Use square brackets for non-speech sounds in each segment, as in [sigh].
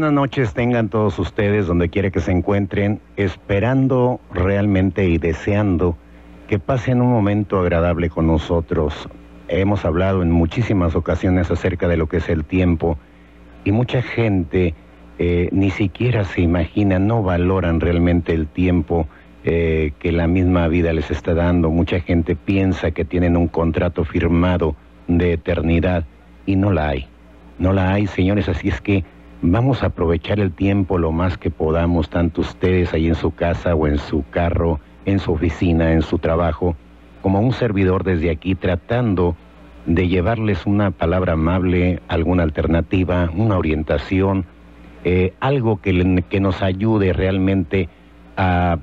Buenas noches tengan todos ustedes donde quiera que se encuentren, esperando realmente y deseando que pasen un momento agradable con nosotros. Hemos hablado en muchísimas ocasiones acerca de lo que es el tiempo y mucha gente eh, ni siquiera se imagina, no valoran realmente el tiempo eh, que la misma vida les está dando. Mucha gente piensa que tienen un contrato firmado de eternidad y no la hay. No la hay, señores, así es que Vamos a aprovechar el tiempo lo más que podamos, tanto ustedes ahí en su casa o en su carro, en su oficina, en su trabajo, como un servidor desde aquí tratando de llevarles una palabra amable, alguna alternativa, una orientación, eh, algo que, que, nos ayude realmente a,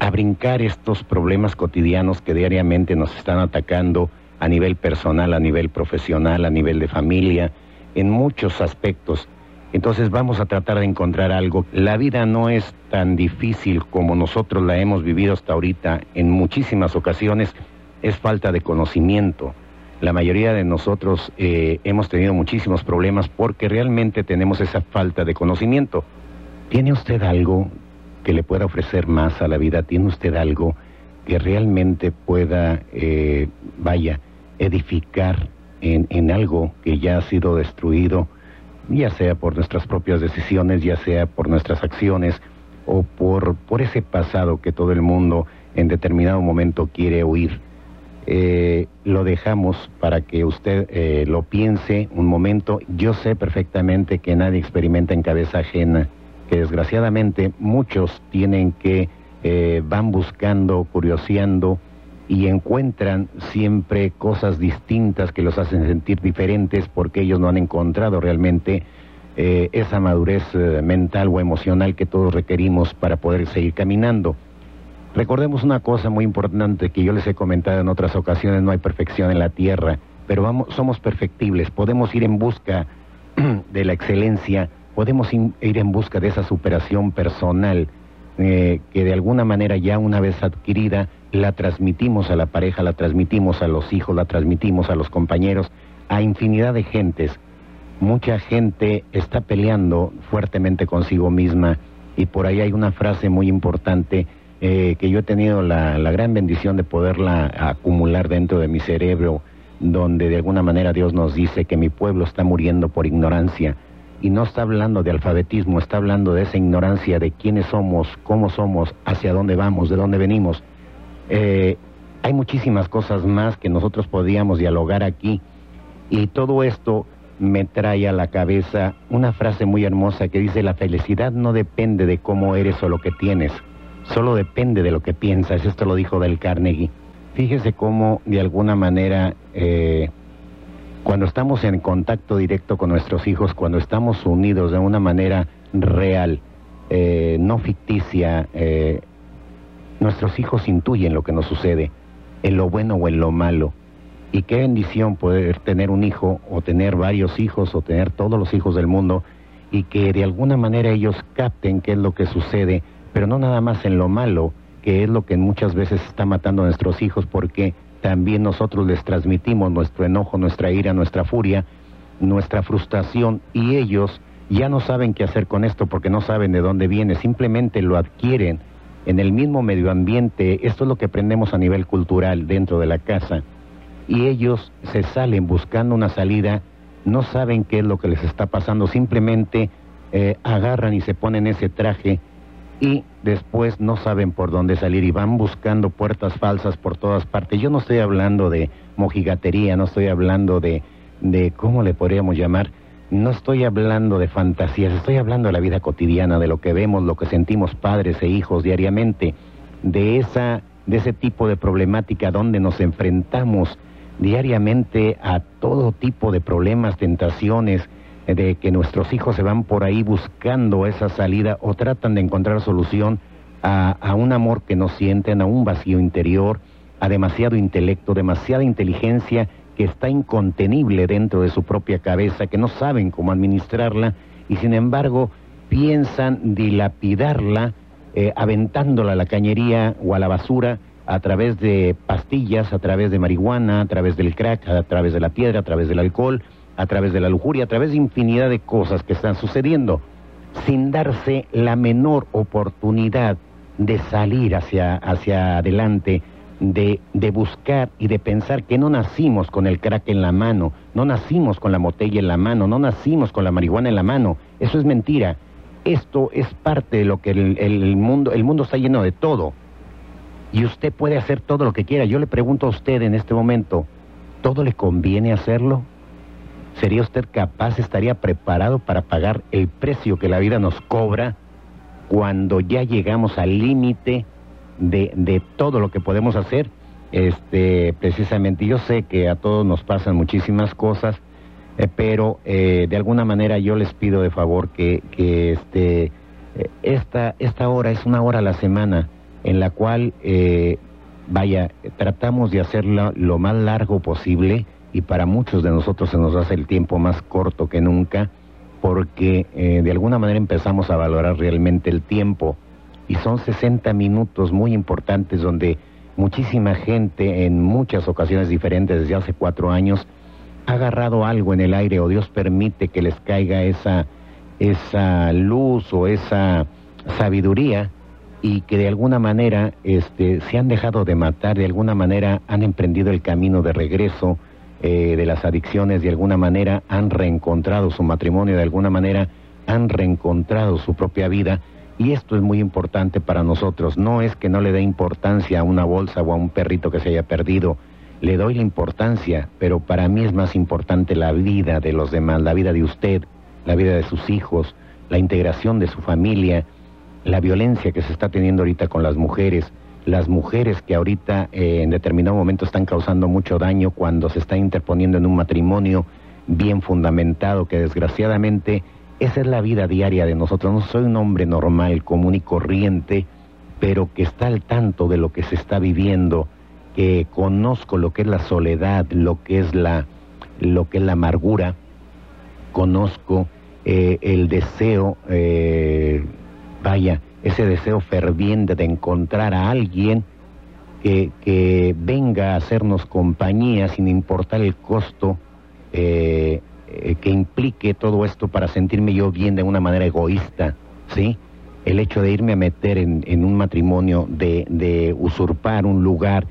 a brincar estos problemas cotidianos que diariamente nos están atacando a nivel personal, a nivel profesional, a nivel de familia, en muchos aspectos. Entonces vamos a tratar de encontrar algo. La vida no es tan difícil como nosotros la hemos vivido hasta ahorita. En muchísimas ocasiones es falta de conocimiento. La mayoría de nosotros eh, hemos tenido muchísimos problemas porque realmente tenemos esa falta de conocimiento. ¿Tiene usted algo que le pueda ofrecer más a la vida? ¿Tiene usted algo que realmente pueda, eh, vaya, edificar en, en algo que ya ha sido destruido? Ya sea por nuestras propias decisiones, ya sea por nuestras acciones o por, por ese pasado que todo el mundo en determinado momento quiere huir. Eh, lo dejamos para que usted eh, lo piense un momento. Yo sé perfectamente que nadie experimenta en cabeza ajena, que desgraciadamente muchos tienen que, eh, van buscando, curioseando, y encuentran siempre cosas distintas que los hacen sentir diferentes porque ellos no han encontrado realmente eh, esa madurez eh, mental o emocional que todos requerimos para poder seguir caminando. Recordemos una cosa muy importante que yo les he comentado en otras ocasiones, no hay perfección en la tierra, pero somos perfectibles, podemos ir en busca [clears throat] de la excelencia, podemos ir en busca de esa superación personal eh, que de alguna manera ya una vez adquirida la transmitimos a la pareja, la transmitimos a los hijos, la transmitimos a los compañeros, a infinidad de gentes. Mucha gente está peleando fuertemente consigo misma y por ahí hay una frase muy importante eh, que yo he tenido la, la gran bendición de poderla acumular dentro de mi cerebro, donde de alguna manera Dios nos dice que mi pueblo está muriendo por ignorancia y no está hablando de alfabetismo, está hablando de esa ignorancia de quiénes somos, cómo somos, hacia dónde vamos, de dónde venimos. Eh, hay muchísimas cosas más que nosotros podíamos dialogar aquí y todo esto me trae a la cabeza una frase muy hermosa que dice la felicidad no depende de cómo eres o lo que tienes, solo depende de lo que piensas. Esto lo dijo Del Carnegie. Fíjese cómo de alguna manera eh, cuando estamos en contacto directo con nuestros hijos, cuando estamos unidos de una manera real, eh, no ficticia, Nuestros hijos intuyen lo que nos sucede, en lo bueno o en lo malo. Y qué bendición poder tener un hijo o tener varios hijos o tener todos los hijos del mundo y que de alguna manera ellos capten qué es lo que sucede, pero no nada más en lo malo, que es lo que muchas veces está matando a nuestros hijos porque también nosotros les transmitimos nuestro enojo, nuestra ira, nuestra furia, nuestra frustración y ellos ya no saben qué hacer con esto porque no saben de dónde viene, simplemente lo adquieren en el mismo medio ambiente, esto es lo que aprendemos a nivel cultural dentro de la casa, y ellos se salen buscando una salida, no saben qué es lo que les está pasando, simplemente eh, agarran y se ponen ese traje y después no saben por dónde salir y van buscando puertas falsas por todas partes. Yo no estoy hablando de mojigatería, no estoy hablando de, de, ¿cómo le podríamos llamar? No estoy hablando de fantasías, estoy hablando de la vida cotidiana, de lo que vemos, lo que sentimos padres e hijos diariamente, de esa, de ese tipo de problemática donde nos enfrentamos diariamente a todo tipo de problemas, tentaciones, de que nuestros hijos se van por ahí buscando esa salida o tratan de encontrar solución a, a un amor que no sienten, a un vacío interior, a demasiado intelecto, demasiada inteligencia que está incontenible dentro de su propia cabeza, que no saben cómo administrarla y sin embargo piensan dilapidarla eh, aventándola a la cañería o a la basura a través de pastillas, a través de marihuana, a través del crack, a través de la piedra, a través del alcohol, a través de la lujuria, a través de infinidad de cosas que están sucediendo, sin darse la menor oportunidad de salir hacia, hacia adelante, de, de, buscar y de pensar que no nacimos con el crack en la mano, no nacimos con la botella en la mano, no nacimos con la marihuana en la mano. Eso es mentira. Esto es parte de lo que el, mundo, el mundo está lleno de todo. Y usted puede hacer todo lo que quiera. Yo le pregunto a usted en este momento, ¿todo le conviene hacerlo? ¿Sería usted capaz, estaría preparado para pagar el precio que la vida nos cobra cuando ya llegamos al límite de, de, todo lo que podemos hacer? Este, precisamente, yo sé que a todos nos pasan muchísimas cosas, eh, pero eh, de alguna manera yo les pido de favor que, que este, eh, esta, esta hora es una hora a la semana en la cual, vaya, tratamos de hacerla lo más largo posible y para muchos de nosotros se nos hace el tiempo más corto que nunca porque eh, de alguna manera empezamos a valorar realmente el tiempo. Y son 60 minutos muy importantes donde muchísima gente en muchas ocasiones diferentes desde hace cuatro años ha agarrado algo en el aire o Dios permite que les caiga esa, esa luz o esa sabiduría y que de alguna manera este, se han dejado de matar, de alguna manera han emprendido el camino de regreso eh, de las adicciones, de alguna manera han reencontrado su matrimonio, de alguna manera han reencontrado su propia vida. Y esto es muy importante para nosotros. No es que no le dé importancia a una bolsa o a un perrito que se haya perdido. Le doy la importancia, pero para mí es más importante la vida de los demás, la vida de usted, la vida de sus hijos, la integración de su familia, la violencia que se está teniendo ahorita con las mujeres, las mujeres que ahorita eh, en determinado momento están causando mucho daño cuando se está interponiendo en un matrimonio bien fundamentado, que desgraciadamente esa es la vida diaria de nosotros. No soy un hombre normal, común y corriente, pero que está al tanto de lo que se está viviendo, que conozco lo que es la soledad, lo que es la, lo que es la amargura, conozco eh, el deseo eh, vaya, ese deseo ferviente de encontrar a alguien que, que venga a hacernos compañía sin importar el costo eh, eh, que implique todo esto para sentirme yo bien de una manera egoísta, ¿sí? El hecho de irme a meter en, en un matrimonio, de, de usurpar un lugar,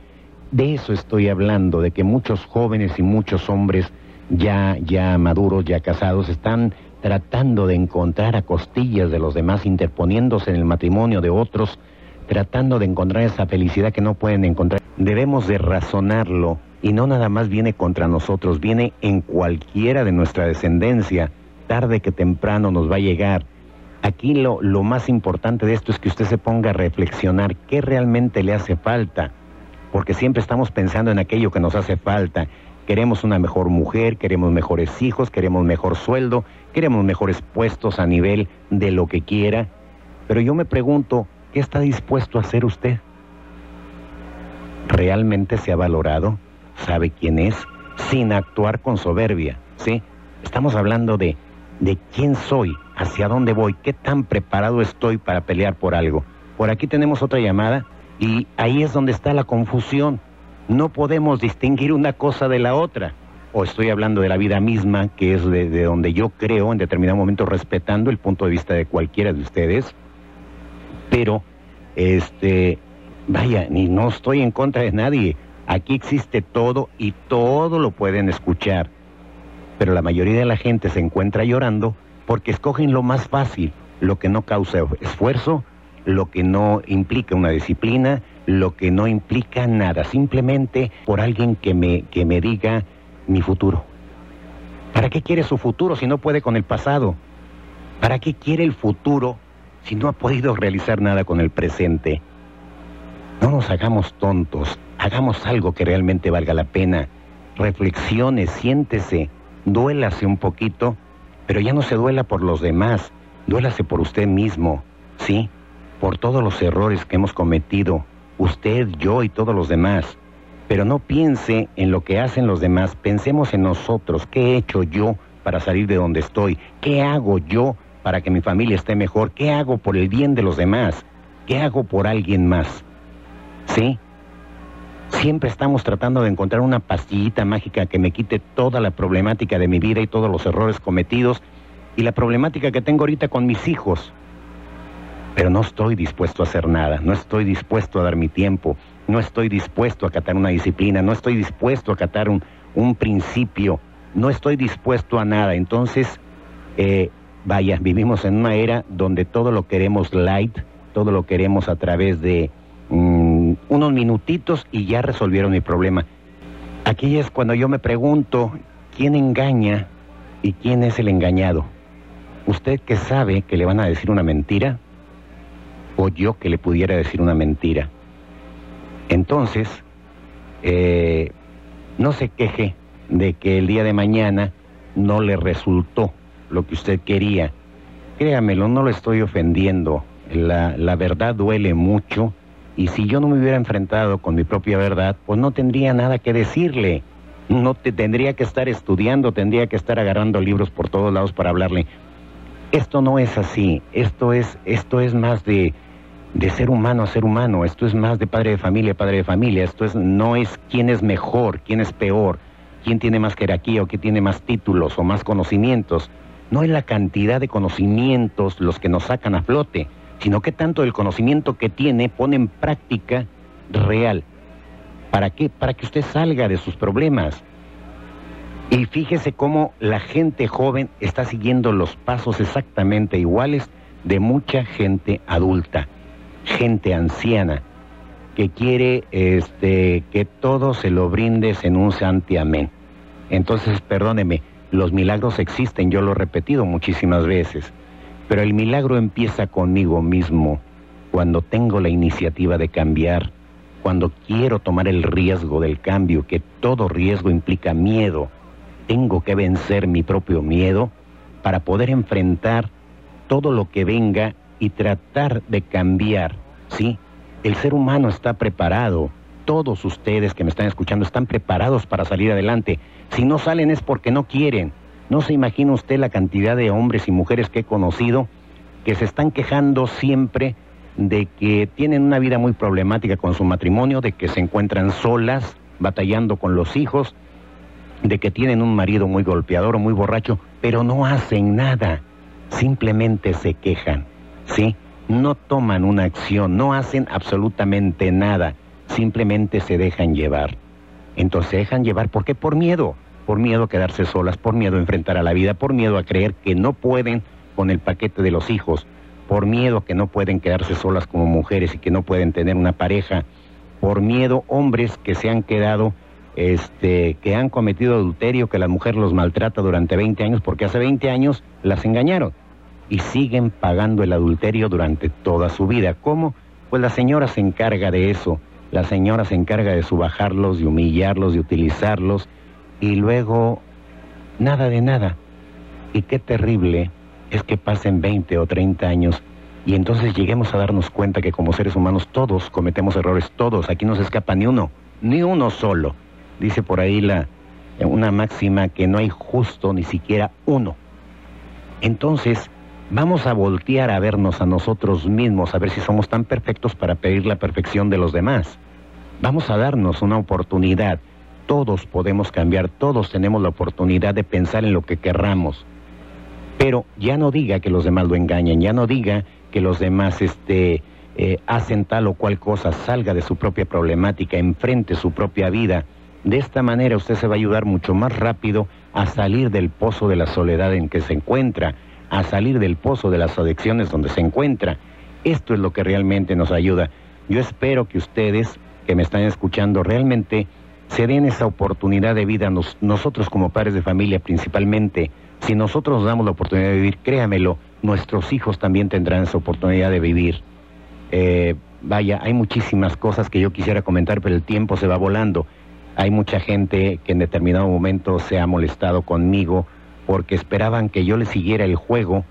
de eso estoy hablando, de que muchos jóvenes y muchos hombres ya, ya maduros, ya casados, están tratando de encontrar a costillas de los demás, interponiéndose en el matrimonio de otros, tratando de encontrar esa felicidad que no pueden encontrar. Debemos de razonarlo y no nada más viene contra nosotros, viene en cualquiera de nuestra descendencia, tarde que temprano nos va a llegar. Aquí lo, lo más importante de esto es que usted se ponga a reflexionar qué realmente le hace falta, porque siempre estamos pensando en aquello que nos hace falta Queremos una mejor mujer, queremos mejores hijos, queremos mejor sueldo, queremos mejores puestos a nivel de lo que quiera. Pero yo me pregunto, ¿qué está dispuesto a hacer usted? ¿Realmente se ha valorado? ¿Sabe quién es? Sin actuar con soberbia, ¿sí? Estamos hablando de, de quién soy, hacia dónde voy, qué tan preparado estoy para pelear por algo. Por aquí tenemos otra llamada y ahí es donde está la confusión no podemos distinguir una cosa de la otra. O estoy hablando de la vida misma, que es de, donde yo creo en determinado momento, respetando el punto de vista de cualquiera de ustedes. Pero, este, vaya, ni no estoy en contra de nadie. Aquí existe todo y todo lo pueden escuchar. Pero la mayoría de la gente se encuentra llorando porque escogen lo más fácil, lo que no causa esfuerzo, lo que no implica una disciplina, lo que no implica nada, simplemente por alguien que me, que me diga mi futuro. ¿Para qué quiere su futuro si no puede con el pasado? ¿Para qué quiere el futuro si no ha podido realizar nada con el presente? No nos hagamos tontos, hagamos algo que realmente valga la pena. Reflexione, siéntese, duélase un poquito, pero ya no se duela por los demás, duélase por usted mismo, ¿sí? Por todos los errores que hemos cometido, usted, yo y todos los demás. Pero no piense en lo que hacen los demás, pensemos en nosotros, ¿qué he hecho yo para salir de donde estoy? ¿Qué hago yo para que mi familia esté mejor? ¿Qué hago por el bien de los demás? ¿Qué hago por alguien más? ¿Sí? Siempre estamos tratando de encontrar una pastillita mágica que me quite toda la problemática de mi vida y todos los errores cometidos y la problemática que tengo ahorita con mis hijos. Pero no estoy dispuesto a hacer nada, no estoy dispuesto a dar mi tiempo, no estoy dispuesto a acatar una disciplina, no estoy dispuesto a acatar un, un principio, no estoy dispuesto a nada. Entonces, eh, vaya, vivimos en una era donde todo lo queremos light, todo lo queremos a través de mm, unos minutitos y ya resolvieron mi problema. Aquí es cuando yo me pregunto, ¿quién engaña y quién es el engañado? ¿Usted que sabe que le van a decir una mentira? ¿O yo que le pudiera decir una mentira? Entonces, eh, no se queje de que el día de mañana no le resultó lo que usted quería. Créamelo, no lo estoy ofendiendo. La, la verdad duele mucho y si yo no me hubiera enfrentado con mi propia verdad, pues no tendría nada que decirle. No te, tendría que estar estudiando, tendría que estar agarrando libros por todos lados para hablarle. Esto no es así. Esto es, esto es más de, de ser humano a ser humano. Esto es más de padre de familia a padre de familia. Esto es, no es quién es mejor, quién es peor, quién tiene más jerarquía o quién tiene más títulos o más conocimientos. No es la cantidad de conocimientos los que nos sacan a flote, sino que tanto el conocimiento que tiene pone en práctica real. ¿Para qué? Para que usted salga de sus problemas. Y fíjese cómo la gente joven está siguiendo los pasos exactamente iguales de mucha gente adulta gente anciana que quiere este, que todo se lo brindes en un santiamén. Entonces, perdóneme, los milagros existen, yo lo he repetido muchísimas veces, pero el milagro empieza conmigo mismo, cuando tengo la iniciativa de cambiar, cuando quiero tomar el riesgo del cambio, que todo riesgo implica miedo, tengo que vencer mi propio miedo para poder enfrentar todo lo que venga y tratar de cambiar, ¿sí? El ser humano está preparado, todos ustedes que me están escuchando están preparados para salir adelante. Si no salen es porque no quieren. No se imagina usted la cantidad de hombres y mujeres que he conocido que se están quejando siempre de que tienen una vida muy problemática con su matrimonio, de que se encuentran solas, batallando con los hijos, de que tienen un marido muy golpeador o muy borracho, pero no hacen nada, simplemente se quejan. ¿sí? No toman una acción, no hacen absolutamente nada, simplemente se dejan llevar. Entonces se dejan llevar, ¿por qué? Por miedo, por miedo a quedarse solas, por miedo a enfrentar a la vida, por miedo a creer que no pueden con el paquete de los hijos, por miedo a que no pueden quedarse solas como mujeres y que no pueden tener una pareja, por miedo hombres que se han quedado, este, que han cometido adulterio, que la mujer los maltrata durante 20 años porque hace 20 años las engañaron y siguen pagando el adulterio durante toda su vida. ¿Cómo? Pues la señora se encarga de eso. La señora se encarga de subajarlos, de humillarlos, de utilizarlos y luego nada de nada. Y qué terrible es que pasen 20 o 30 años y entonces lleguemos a darnos cuenta que como seres humanos todos cometemos errores, todos, aquí no se escapa ni uno, ni uno solo. Dice por ahí la, una máxima que no hay justo ni siquiera uno. Entonces, Vamos a voltear a vernos a nosotros mismos, a ver si somos tan perfectos para pedir la perfección de los demás. Vamos a darnos una oportunidad. Todos podemos cambiar, todos tenemos la oportunidad de pensar en lo que querramos. Pero ya no diga que los demás lo engañen, ya no diga que los demás este, eh, hacen tal o cual cosa, salga de su propia problemática, enfrente su propia vida. De esta manera usted se va a ayudar mucho más rápido a salir del pozo de la soledad en que se encuentra a salir del pozo de las adicciones donde se encuentra. Esto es lo que realmente nos ayuda. Yo espero que ustedes que me están escuchando realmente se den esa oportunidad de vida nosotros como padres de familia principalmente. Si nosotros nos damos la oportunidad de vivir, créamelo, nuestros hijos también tendrán esa oportunidad de vivir. Eh, vaya, hay muchísimas cosas que yo quisiera comentar, pero el tiempo se va volando. Hay mucha gente que en determinado momento se ha molestado conmigo porque esperaban que yo le siguiera el juego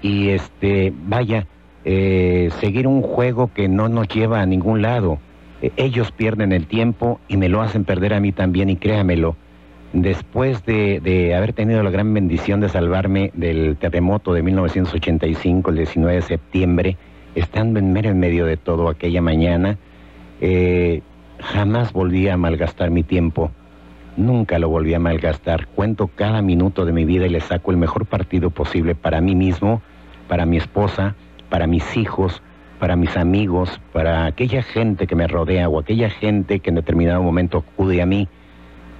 y este, vaya, eh, seguir un juego que no nos lleva a ningún lado. Eh, ellos pierden el tiempo y me lo hacen perder a mí también y créamelo. Después de, haber tenido la gran bendición de salvarme del terremoto de 1985, el 19 de septiembre, estando en mero en medio de todo aquella mañana, eh, jamás volví a malgastar mi tiempo. Nunca lo volví a malgastar. Cuento cada minuto de mi vida y le saco el mejor partido posible para mí mismo, para mi esposa, para mis hijos, para mis amigos, para aquella gente que me rodea o aquella gente que en determinado momento acude a mí.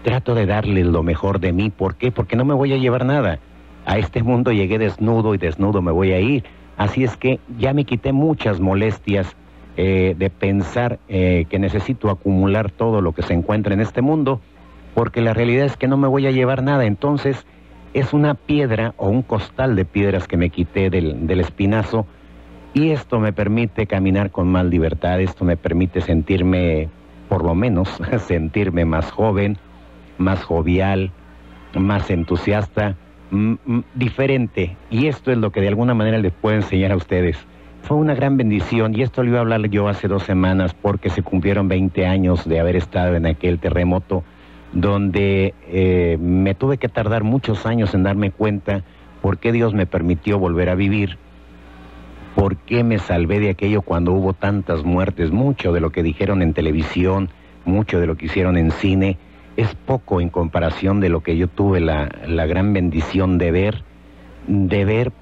Trato de darles lo mejor de mí. ¿Por qué? Porque no me voy a llevar nada. A este mundo llegué desnudo y desnudo me voy a ir. Así es que ya me quité muchas molestias eh, de pensar eh, que necesito acumular todo lo que se encuentra en este mundo, porque la realidad es que no me voy a llevar nada. Entonces es una piedra o un costal de piedras que me quité del, del espinazo y esto me permite caminar con más libertad, esto me permite sentirme, por lo menos, [laughs] sentirme más joven, más jovial, más entusiasta, diferente. Y esto es lo que de alguna manera les puedo enseñar a ustedes. Fue una gran bendición y esto lo iba a hablar yo hace dos semanas porque se cumplieron 20 años de haber estado en aquel terremoto donde eh, me tuve que tardar muchos años en darme cuenta por qué Dios me permitió volver a vivir ¿Por qué me salvé de aquello cuando hubo tantas muertes? Mucho de lo que dijeron en televisión, mucho de lo que hicieron en cine, es poco en comparación de lo que yo tuve la, la gran bendición de ver, de ver,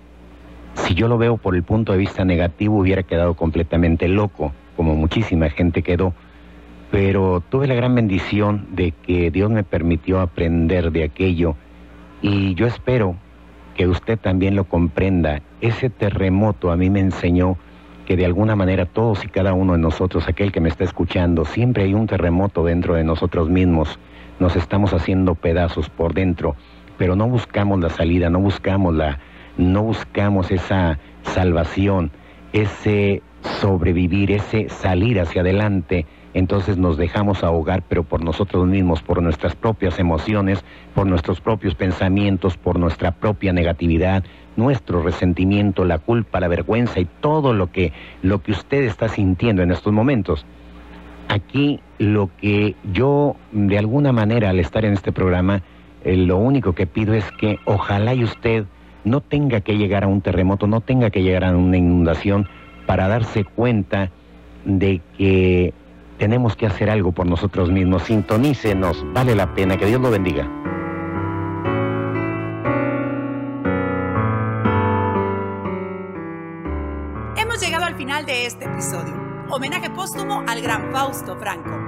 si yo lo veo por el punto de vista negativo, hubiera quedado completamente loco, como muchísima gente quedó, pero tuve la gran bendición de que Dios me permitió aprender de aquello y yo espero que usted también lo comprenda. Ese terremoto a mí me enseñó que de alguna manera todos y cada uno de nosotros, aquel que me está escuchando, siempre hay un terremoto dentro de nosotros mismos. Nos estamos haciendo pedazos por dentro, pero no buscamos la salida, no buscamos la, no buscamos esa salvación, ese sobrevivir, ese salir hacia adelante entonces nos dejamos ahogar, pero por nosotros mismos, por nuestras propias emociones, por nuestros propios pensamientos, por nuestra propia negatividad, nuestro resentimiento, la culpa, la vergüenza y todo lo que, lo que usted está sintiendo en estos momentos. Aquí lo que yo, de alguna manera, al estar en este programa, eh, lo único que pido es que ojalá y usted no tenga que llegar a un terremoto, no tenga que llegar a una inundación para darse cuenta de que tenemos que hacer algo por nosotros mismos. Sintonícenos, vale la pena. Que Dios lo bendiga. Hemos llegado al final de este episodio. Homenaje póstumo al gran Fausto Franco.